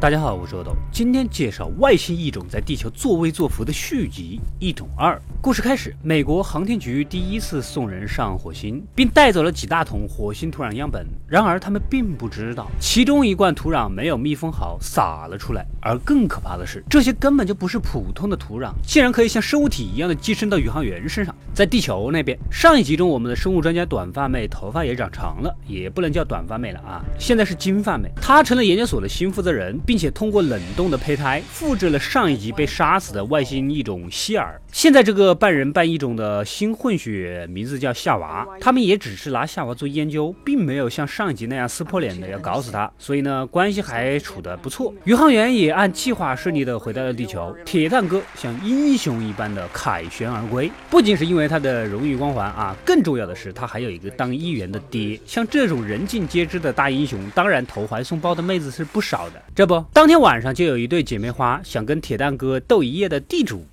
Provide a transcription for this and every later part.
大家好，我是阿斗，今天介绍外星异种在地球作威作福的续集《异种二》。故事开始，美国航天局第一次送人上火星，并带走了几大桶火星土壤样本。然而，他们并不知道，其中一罐土壤没有密封好，洒了出来。而更可怕的是，这些根本就不是普通的土壤，竟然可以像生物体一样的寄生到宇航员身上。在地球那边，上一集中我们的生物专家短发妹头发也长长了，也不能叫短发妹了啊，现在是金发妹。她成了研究所的新负责人。并且通过冷冻的胚胎复制了上一集被杀死的外星异种希尔。现在这个半人半异种的新混血名字叫夏娃。他们也只是拿夏娃做研究，并没有像上一集那样撕破脸的要搞死他。所以呢，关系还处得不错。宇航员也按计划顺利的回到了地球。铁蛋哥像英雄一般的凯旋而归，不仅是因为他的荣誉光环啊，更重要的是他还有一个当议员的爹。像这种人尽皆知的大英雄，当然投怀送抱的妹子是不少的。这不。当天晚上就有一对姐妹花想跟铁蛋哥斗一夜的地主。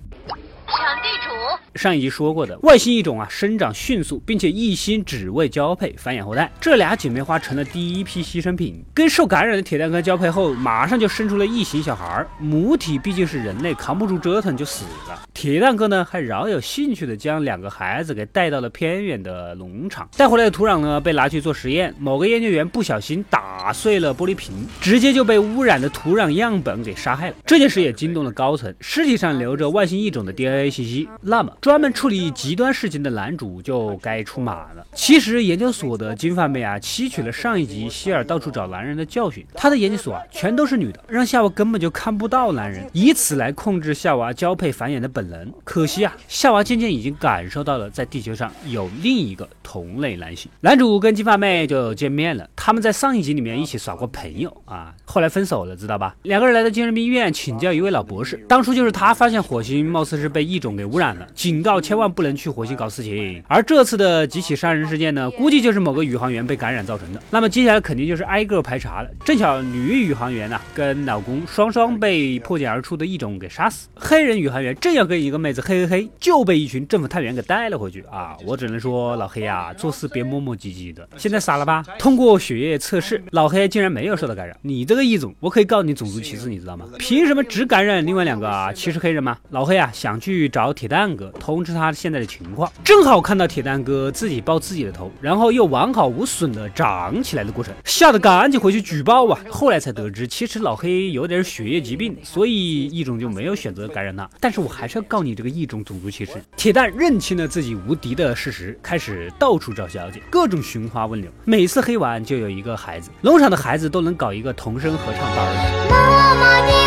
上一集说过的外星异种啊，生长迅速，并且一心只为交配繁衍后代。这俩姐妹花成了第一批牺牲品，跟受感染的铁蛋哥交配后，马上就生出了异形小孩。母体毕竟是人类，扛不住折腾就死了。铁蛋哥呢，还饶有兴趣的将两个孩子给带到了偏远的农场，带回来的土壤呢，被拿去做实验。某个研究员不小心打碎了玻璃瓶，直接就被污染的土壤样本给杀害了。这件事也惊动了高层，尸体上留着外星异种的 DNA 信息。那么。专门处理极端事情的男主就该出马了。其实研究所的金发妹啊，吸取了上一集希尔到处找男人的教训，她的研究所啊全都是女的，让夏娃根本就看不到男人，以此来控制夏娃交配繁衍的本能。可惜啊，夏娃渐渐已经感受到了在地球上有另一个同类男性。男主跟金发妹就见面了，他们在上一集里面一起耍过朋友啊，后来分手了，知道吧？两个人来到精神病医院请教一位老博士，当初就是他发现火星貌似是被异种给污染了，仅。警告千万不能去火星搞事情，而这次的几起杀人事件呢，估计就是某个宇航员被感染造成的。那么接下来肯定就是挨个排查了。正巧女宇航员呢跟老公双双被破茧而出的异种给杀死，黑人宇航员正要跟一个妹子嘿嘿嘿，就被一群政府探员给带了回去啊！我只能说老黑啊，做事别磨磨唧唧的。现在傻了吧？通过血液测试，老黑竟然没有受到感染。你这个异种，我可以告你种族歧视，你知道吗？凭什么只感染另外两个啊？歧视黑人吗？老黑啊，想去找铁蛋哥。通知他现在的情况，正好看到铁蛋哥自己抱自己的头，然后又完好无损的长起来的过程，吓得赶紧回去举报啊！后来才得知，其实老黑有点血液疾病，所以异种就没有选择感染他。但是我还是要告你这个异种种族歧视。铁蛋认清了自己无敌的事实，开始到处找小姐，各种寻花问柳，每次黑完就有一个孩子，农场的孩子都能搞一个童声合唱班。妈妈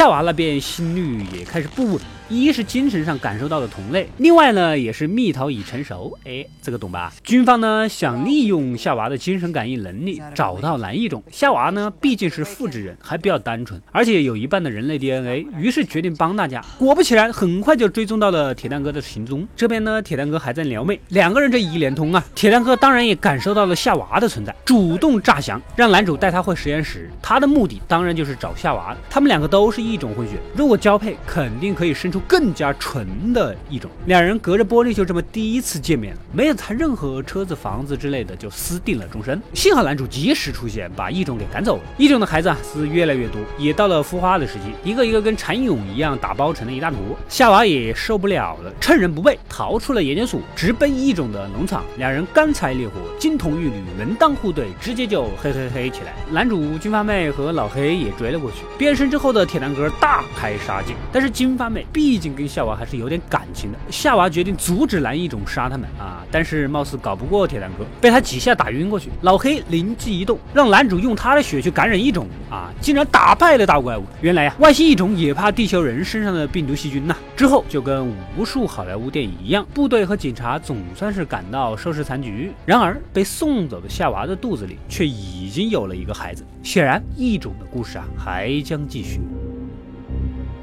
夏娃那边心率也开始不稳。一是精神上感受到的同类，另外呢也是蜜桃已成熟，哎，这个懂吧？军方呢想利用夏娃的精神感应能力找到蓝异种。夏娃呢毕竟是复制人，还比较单纯，而且有一半的人类 DNA，于是决定帮大家。果不其然，很快就追踪到了铁蛋哥的行踪。这边呢，铁蛋哥还在撩妹，两个人这一连通啊，铁蛋哥当然也感受到了夏娃的存在，主动诈降，让男主带他回实验室。他的目的当然就是找夏娃。他们两个都是异种混血，如果交配，肯定可以生出。更加纯的一种，两人隔着玻璃就这么第一次见面了，没有谈任何车子、房子之类的，就私定了终身。幸好男主及时出现，把异种给赶走了。异种的孩子啊是越来越多，也到了孵化的时期，一个一个跟蚕蛹一样打包成了一大坨。夏娃也受不了了，趁人不备逃出了研究所，直奔异种的农场。两人干柴烈火，金童玉女，门当户对，直接就嘿嘿嘿起来。男主金发妹和老黑也追了过去。变身之后的铁蛋哥大开杀戒，但是金发妹必。毕竟跟夏娃还是有点感情的，夏娃决定阻止蓝异种杀他们啊，但是貌似搞不过铁蛋哥，被他几下打晕过去。老黑灵机一动，让男主用他的血去感染异种啊，竟然打败了大怪物。原来呀，外星异种也怕地球人身上的病毒细菌呐。之后就跟无数好莱坞电影一样，部队和警察总算是赶到收拾残局。然而被送走的夏娃的肚子里却已经有了一个孩子，显然异种的故事啊还将继续。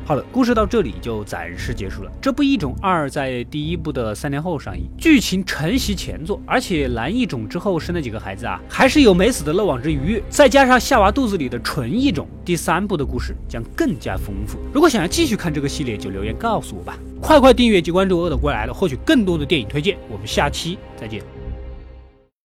好了，故事到这里就暂时结束了。这部《异种二》在第一部的三年后上映，剧情承袭前作，而且男异种之后生的几个孩子啊，还是有没死的漏网之鱼，再加上夏娃肚子里的纯异种，第三部的故事将更加丰富。如果想要继续看这个系列，就留言告诉我吧。快快订阅及关注“恶的归来了”，获取更多的电影推荐。我们下期再见。